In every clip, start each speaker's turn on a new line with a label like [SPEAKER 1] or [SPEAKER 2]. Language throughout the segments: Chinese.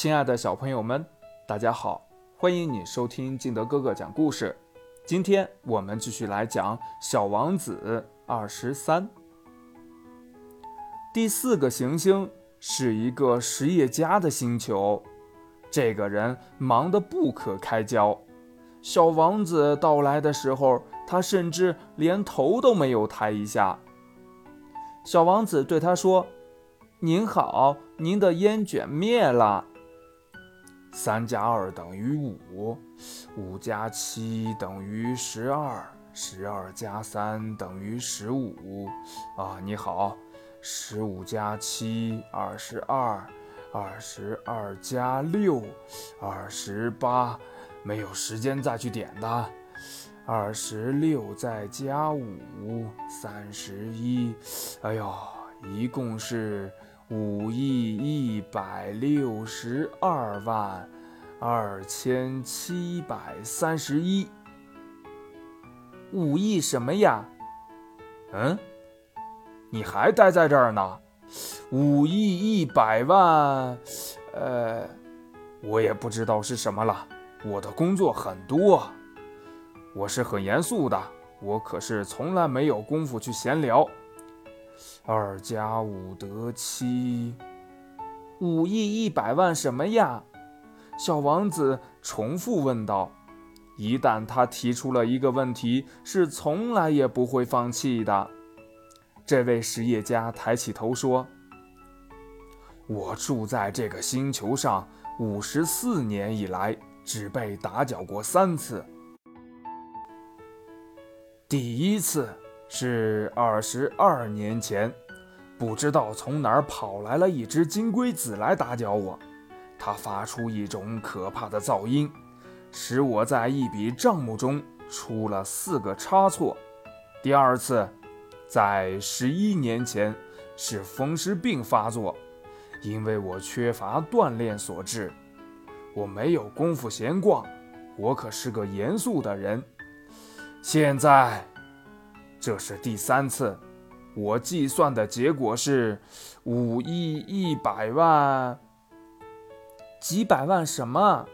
[SPEAKER 1] 亲爱的小朋友们，大家好，欢迎你收听敬德哥哥讲故事。今天我们继续来讲《小王子》二十三。第四个行星是一个实业家的星球，这个人忙得不可开交。小王子到来的时候，他甚至连头都没有抬一下。小王子对他说：“您好，您的烟卷灭了。三加二等于五，五加七等于十二，十二加三等于十五。啊，你好，十五加七二十二，二十二加六二十八。”没有时间再去点的，二十六再加五，三十一。哎呦，一共是五亿一百六十二万二千七百三十一。五亿什么呀？嗯，你还待在这儿呢？五亿一百万，呃，我也不知道是什么了。我的工作很多，我是很严肃的，我可是从来没有功夫去闲聊。二加五得七，五亿一百万什么呀？小王子重复问道。一旦他提出了一个问题，是从来也不会放弃的。这位实业家抬起头说：“我住在这个星球上五十四年以来。”只被打搅过三次。第一次是二十二年前，不知道从哪儿跑来了一只金龟子来打搅我，它发出一种可怕的噪音，使我在一笔账目中出了四个差错。第二次，在十一年前，是风湿病发作，因为我缺乏锻炼所致。我没有功夫闲逛，我可是个严肃的人。现在，这是第三次，我计算的结果是五亿一百万，几百万什么？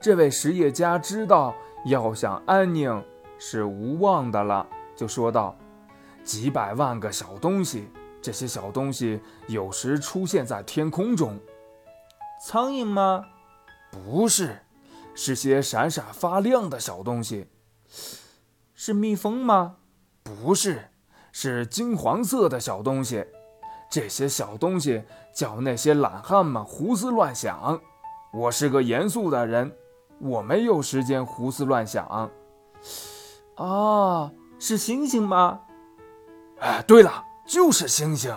[SPEAKER 1] 这位实业家知道要想安宁是无望的了，就说道：“几百万个小东西，这些小东西有时出现在天空中，苍蝇吗？”不是，是些闪闪发亮的小东西。是蜜蜂吗？不是，是金黄色的小东西。这些小东西叫那些懒汉们胡思乱想。我是个严肃的人，我没有时间胡思乱想。啊，是星星吗？哎，对了，就是星星。